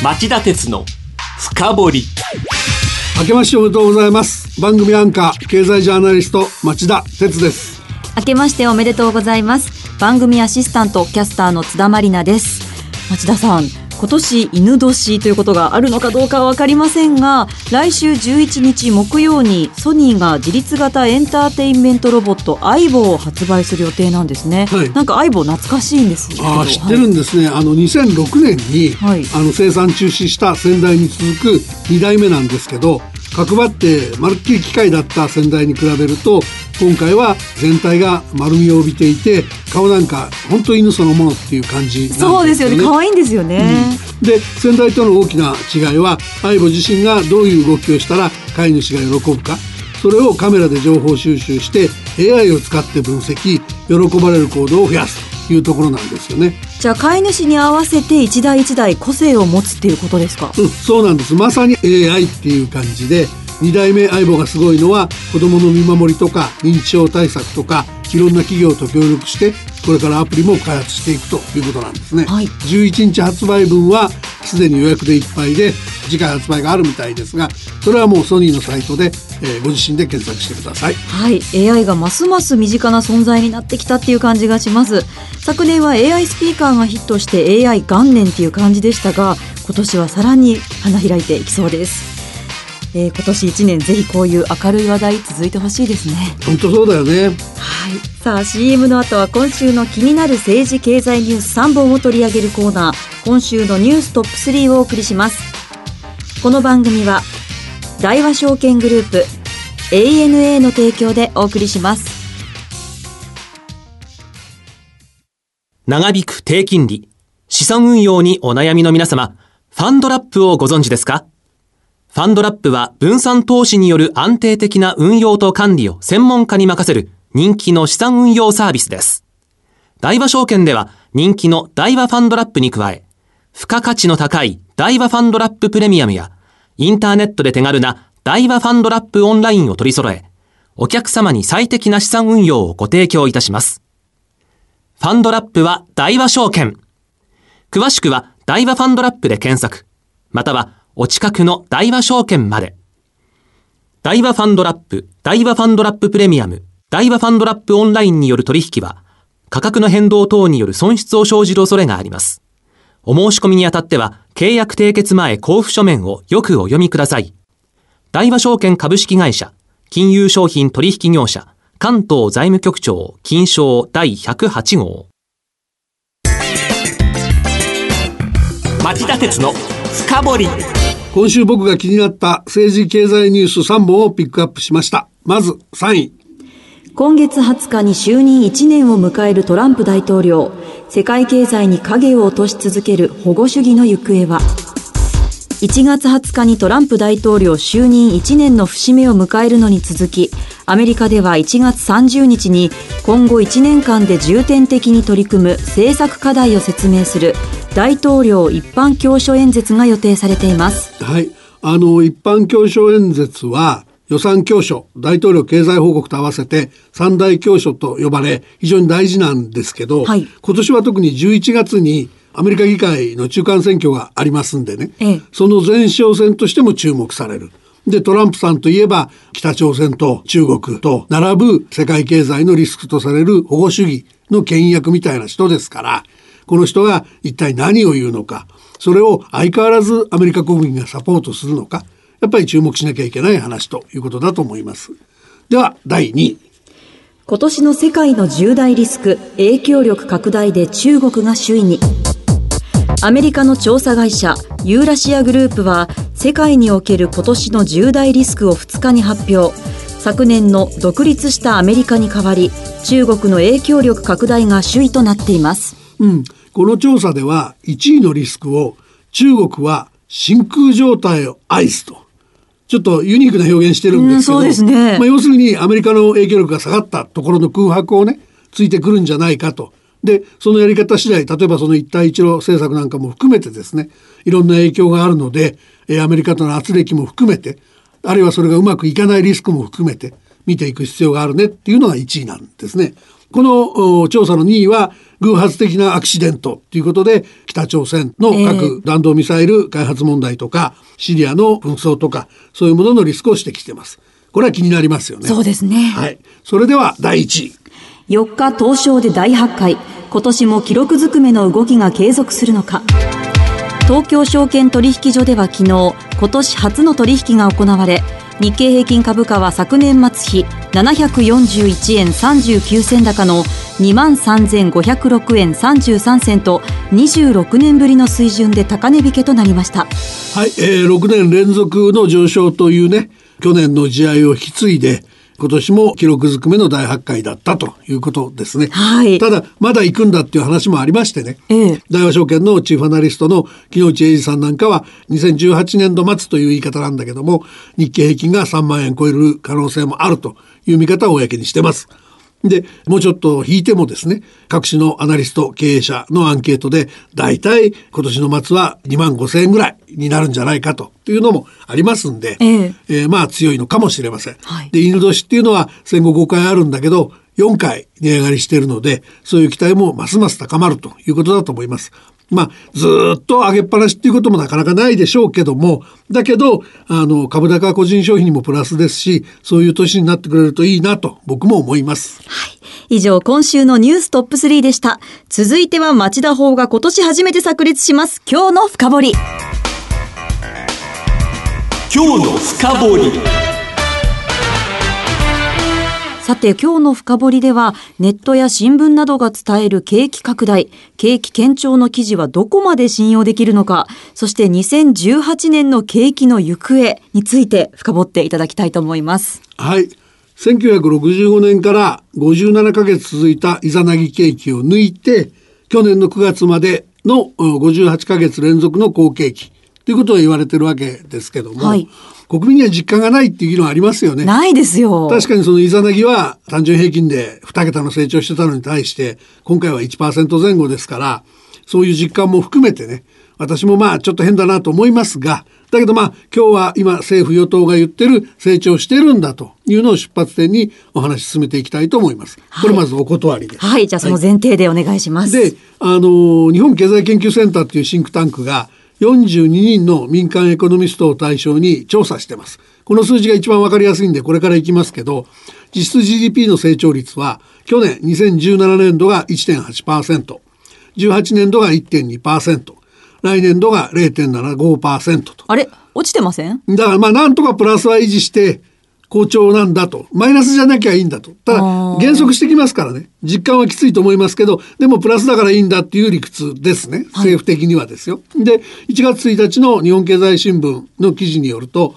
町田徹のふかぼり。明けましておめでとうございます。番組アンカー経済ジャーナリスト町田徹です。明けましておめでとうございます。番組アシスタントキャスターの津田まりなです。町田さん今年戌年ということがあるのかどうかは分かりませんが来週11日木曜にソニーが自律型エンターテインメントロボットアイボを発売する予定なんですね、はい、なんかアイボ懐かしいんですあ知ってるんですね、はい、あの2006年に、はい、あの生産中止した先代に続く2代目なんですけど角張ってまるっきり機械だった先代に比べると今回は全体が丸みを帯びていて顔なんか本当犬そのものっていう感じね。そうですよね。可愛いんですよね、うん、で先代との大きな違いは相棒自身がどういう動きをしたら飼い主が喜ぶか。それをカメラで情報収集して AI を使って分析喜ばれる行動を増やすというところなんですよね。じゃあ飼い主に合わせて一台一台個性を持つっていうことですか、うん、そうなんです。まさに AI っていう感じで2代目相棒がすごいのは子どもの見守りとか認知症対策とかいろんな企業と協力してこれからアプリも開発していくということなんですね、はい、11日発売分はすでに予約でいっぱいで次回発売があるみたいですがそれはもうソニーのサイトで、えー、ご自身で検索してください。はい。AI がますます身近な存在になってきたっていう感じがします。昨年は AI スピーカーがヒットして AI 元年っていう感じでしたが今年はさらに花開いていきそうですえー、今年1年ぜひこういう明るい話題続いてほしいですね。本当そうだよね。はい。さあ CM の後は今週の気になる政治経済ニュース3本を取り上げるコーナー。今週のニューストップ3をお送りします。この番組は大和証券グループ ANA の提供でお送りします。長引く低金利資産運用にお悩みの皆様ファンドラップをご存知ですか？ファンドラップは分散投資による安定的な運用と管理を専門家に任せる人気の資産運用サービスです。大和証券では人気の大和ファンドラップに加え、付加価値の高い大和ファンドラッププレミアムや、インターネットで手軽な大和ファンドラップオンラインを取り揃え、お客様に最適な資産運用をご提供いたします。ファンドラップは大和証券。詳しくは大和ファンドラップで検索、またはお近くの大和証券まで。大和ファンドラップ、大和ファンドラッププレミアム、大和ファンドラップオンラインによる取引は、価格の変動等による損失を生じる恐れがあります。お申し込みにあたっては、契約締結前交付書面をよくお読みください。大和証券株式会社、金融商品取引業者、関東財務局長、金賞第108号。町田鉄の深掘。今週僕が気になった政治経済ニュース3本をピックアップしました。まず3位。今月20日に就任1年を迎えるトランプ大統領。世界経済に影を落とし続ける保護主義の行方は？1月20日にトランプ大統領就任1年の節目を迎えるのに続き、アメリカでは1月30日に今後1年間で重点的に取り組む政策課題を説明する大統領一般教書演説が予定されています。はい。あの、一般教書演説は、予算教書、大統領経済報告と合わせて三大教書と呼ばれ、非常に大事なんですけど、はい、今年は特に11月にアメリカ議会の中間選挙がありますんでね、ええ、その前哨戦としても注目される。で、トランプさんといえば、北朝鮮と中国と並ぶ世界経済のリスクとされる保護主義の権威役みたいな人ですから、この人が一体何を言うのか、それを相変わらずアメリカ国民がサポートするのか、やっぱり注目しなきゃいけない話ということだと思います。では、第2位。今年の世界の重大リスク、影響力拡大で中国が首位に。アメリカの調査会社ユーラシアグループは世界における今年の重大リスクを2日に発表。昨年の独立したアメリカに代わり中国の影響力拡大が首位となっています、うん、この調査では1位のリスクを中国は真空状態を愛すと。ちょっとユニークな表現してるんですけど、うんね、まあ、要するにアメリカの影響力が下がったところの空白をねついてくるんじゃないかとでそのやり方次第例えばその一帯一路政策なんかも含めてですねいろんな影響があるのでアメリカとの圧力も含めてあるいはそれがうまくいかないリスクも含めて見ていく必要があるねっていうのが1位なんですね。この調査の2位は偶発的なアクシデントということで北朝鮮の核弾道ミサイル開発問題とか、シリアの紛争とかそういうもののリスクを指摘しています。これは気になりますよね。そうですね。はい。それでは第1位。4日東証で大発会。今年も記録ずくめの動きが継続するのか。東京証券取引所では昨日、今年初の取引が行われ、日経平均株価は昨年末比741円39銭高の2万3506円33銭と26年ぶりの水準で高値引けとなりましたはい、えー、6年連続の上昇というね去年の試合を引き継いで今年も記録ずくめの大発会だったということですね。はい、ただ、まだ行くんだっていう話もありましてね。ええ、大和証券のチーフアナリストの木内英二さんなんかは、2018年度末という言い方なんだけども、日経平均が3万円超える可能性もあるという見方を公にしてます。で、もうちょっと引いてもですね、各種のアナリスト、経営者のアンケートで、大体今年の末は2万5千円ぐらいになるんじゃないかというのもありますんで、えええー、まあ強いのかもしれません。はい、で、犬年っていうのは戦後5回あるんだけど、4回値上がりしているので、そういう期待もますます高まるということだと思います。まあ、ずっと上げっぱなしっていうこともなかなかないでしょうけども、だけど、あの、株高個人消費にもプラスですし、そういう年になってくれるといいなと僕も思います。はい。以上、今週のニューストップ3でした。続いては町田法が今年初めて炸裂します。今日の深掘り。今日の深掘り。さて今日の深掘りではネットや新聞などが伝える景気拡大、景気堅調の記事はどこまで信用できるのか、そして2018年の景気の行方について深掘っていただきたいと思います。はい。1965年から57ヶ月続いたイザナギ景気を抜いて、去年の9月までの58ヶ月連続の好景気ということが言われてるわけですけども、はい、国民には実感がないっていう議論ありますよね。ないですよ。確かにそのイザナギは単純平均で2桁の成長してたのに対して、今回は1%前後ですから、そういう実感も含めてね、私もまあちょっと変だなと思いますが、だけどまあ今日は今政府与党が言ってる成長してるんだというのを出発点にお話し進めていきたいと思います。これまずお断りです。はい、はい、じゃあその前提でお願いします。はい、で、あの、日本経済研究センターっていうシンクタンクが42人の民間エコノミストを対象に調査してます。この数字が一番わかりやすいんで、これからいきますけど、実質 GDP の成長率は、去年2017年度が1.8%、18年度が1.2%、来年度が0.75%と。あれ？落ちてません？だからまあなんとかプラスは維持して、好調なんだと。マイナスじゃなきゃいいんだと。ただ、減速してきますからね。実感はきついと思いますけど、でもプラスだからいいんだっていう理屈ですね。政府的にはですよ。で、1月1日の日本経済新聞の記事によると、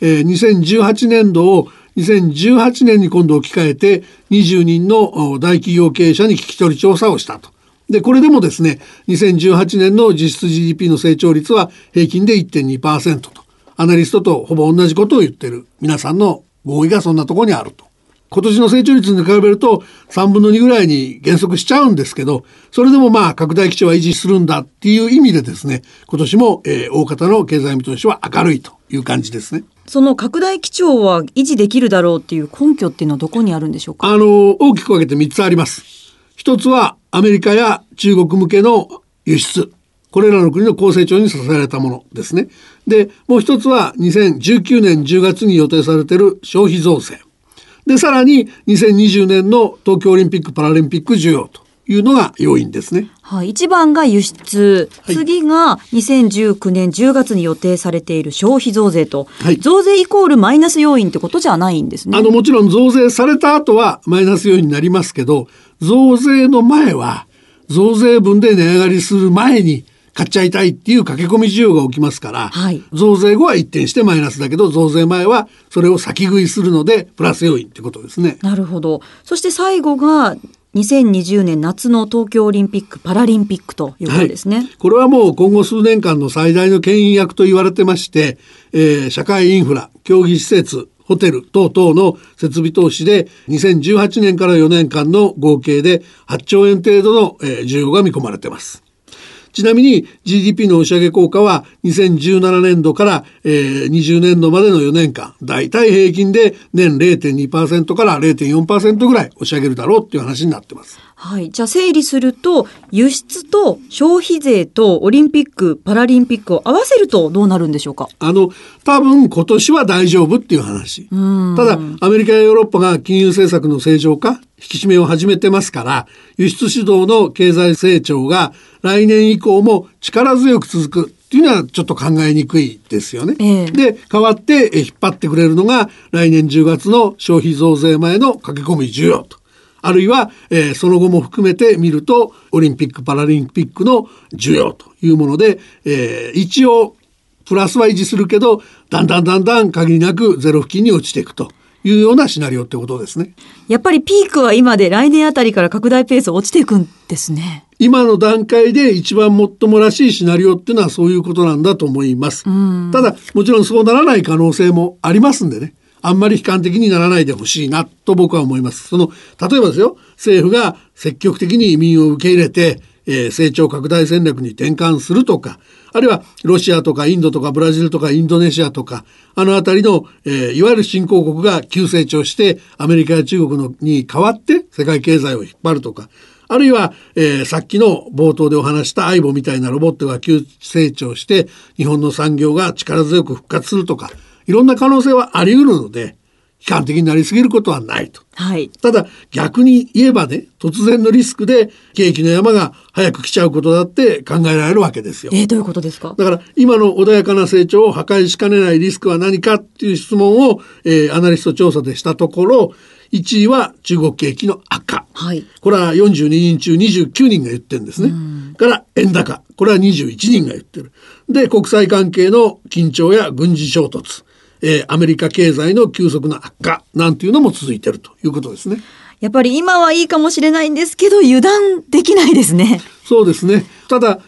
えー、2018年度を2018年に今度置き換えて20人の大企業経営者に聞き取り調査をしたと。で、これでもですね、2018年の実質 GDP の成長率は平均で1.2%と。アナリストとほぼ同じことを言ってる皆さんの合意がそんなところにあると。今年の成長率に比べると3分の2ぐらいに減速しちゃうんですけど、それでもまあ拡大基調は維持するんだっていう意味でですね、今年も、えー、大方の経済見通しは明るいという感じですね。その拡大基調は維持できるだろうっていう根拠っていうのはどこにあるんでしょうか？あの、大きく分けて3つあります。一つはアメリカや中国向けの輸出。これらの国の高成長に支えられたものですね。で、もう一つは2019年10月に予定されている消費増税。で、さらに2020年の東京オリンピック・パラリンピック需要というのが要因ですね。はい、一番が輸出、次が2019年10月に予定されている消費増税と、はい、増税イコールマイナス要因ってことじゃないんですね。あの、もちろん増税された後はマイナス要因になりますけど、増税の前は、増税分で値上がりする前に買っちゃいたいっていう駆け込み需要が起きますから、はい、増税後は一転してマイナスだけど増税前はそれを先食いするのでプラス要因ってことですね。なるほど。そして最後が2020年夏の東京オリンピック・パラリンピックということですね、はい、これはもう今後数年間の最大の牽引役と言われてまして、えー、社会インフラ、競技施設、ホテル等々の設備投資で2018年から4年間の合計で8兆円程度の、えー、需要が見込まれています。ちなみに GDP の押し上げ効果は2017年度から、えー、20年度までの4年間、大体平均で年0.2%から0.4%ぐらい押し上げるだろうっていう話になってます。はい。じゃあ整理すると、輸出と消費税とオリンピック・パラリンピックを合わせるとどうなるんでしょうか？あの、多分今年は大丈夫っていう話。ただ、アメリカやヨーロッパが金融政策の正常化、引き締めを始めてますから、輸出主導の経済成長が来年以降も力強く続くっていうのはちょっと考えにくいですよね。えー、で、代わって引っ張ってくれるのが来年10月の消費増税前の駆け込み需要と。あるいは、えー、その後も含めて見るとオリンピック・パラリンピックの需要というもので、えー、一応プラスは維持するけどだんだんだんだん限りなくゼロ付近に落ちていくと。いうようなシナリオってことですね。やっぱりピークは今で来年あたりから拡大ペース落ちていくんですね。今の段階で一番もっともらしいシナリオっていうのはそういうことなんだと思います。ただもちろんそうならない可能性もありますんでね。あんまり悲観的にならないでほしいなと僕は思います。その、例えばですよ、政府が積極的に移民を受け入れて、えー、成長拡大戦略に転換するとか、あるいはロシアとかインドとかブラジルとかインドネシアとか、あの辺りの、えー、いわゆる新興国が急成長して、アメリカや中国のに代わって世界経済を引っ張るとか、あるいは、えー、さっきの冒頭でお話したアイボみたいなロボットが急成長して、日本の産業が力強く復活するとか、いろんな可能性はあり得るので、悲観的になりすぎることはないと。はい。ただ、逆に言えばね、突然のリスクで景気の山が早く来ちゃうことだって考えられるわけですよ。えー、どういうことですか？だから、今の穏やかな成長を破壊しかねないリスクは何かっていう質問を、えー、アナリスト調査でしたところ、1位は中国景気の悪化。はい。これは42人中29人が言ってるんですね。から円高。これは21人が言ってる。で、国際関係の緊張や軍事衝突。えー、アメリカ経済の急速な悪化なんていうのも続いてるということですね。やっぱり今はいいかもしれないんですけど油断できないですね。そうですね。ただ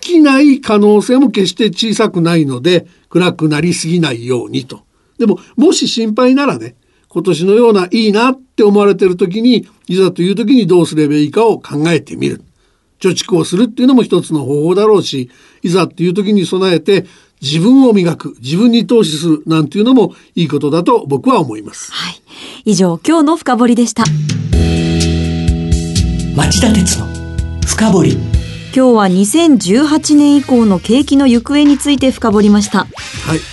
起きない可能性も決して小さくないので暗くなりすぎないようにと。でももし心配ならね今年のようないいなって思われてる時にいざという時にどうすればいいかを考えてみる。貯蓄をするっていうのも一つの方法だろうしいざっていう時に備えて自分を磨く、自分に投資するなんていうのもいいことだと僕は思います。はい。以上、今日の深掘りでした。町田鉄の深掘り。今日は2018年以降の景気の行方について深掘りました。はい、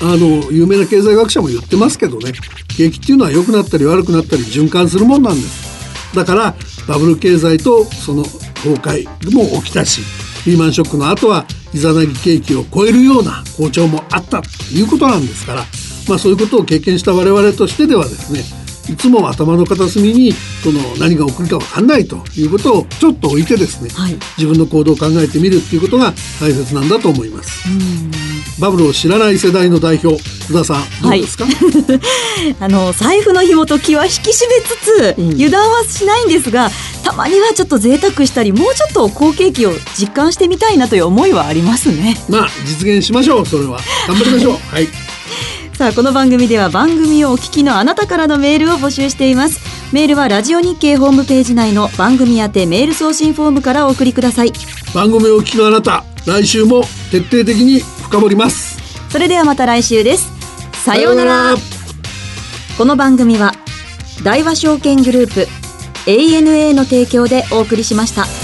あの有名な経済学者も言ってますけどね、景気っていうのは良くなったり悪くなったり循環するもんなんです。だからバブル経済とその崩壊も起きたし、リーマンショックの後はイザナギ景気を超えるような好調もあったということなんですから、まあ、そういうことを経験した我々としてではですねいつも頭の片隅にその何が起こるか分かんないということをちょっと置いてですね、はい、自分の行動を考えてみるっていうことが大切なんだと思います。バブルを知らない世代の代表須田さんどうですか、はい、あの財布の紐と気は引き締めつつ、うん、油断はしないんですがたまにはちょっと贅沢したりもうちょっと好景気を実感してみたいなという思いはありますね。まあ実現しましょうそれは。頑張りましょう。はい。さあこの番組では番組をお聞きのあなたからのメールを募集しています。メールはラジオ日経ホームページ内の番組宛てメール送信フォームからお送りください。番組をお聞きのあなた来週も徹底的に深掘ります。それではまた来週ですさようならこの番組は大和証券グループ ANA の提供でお送りしました。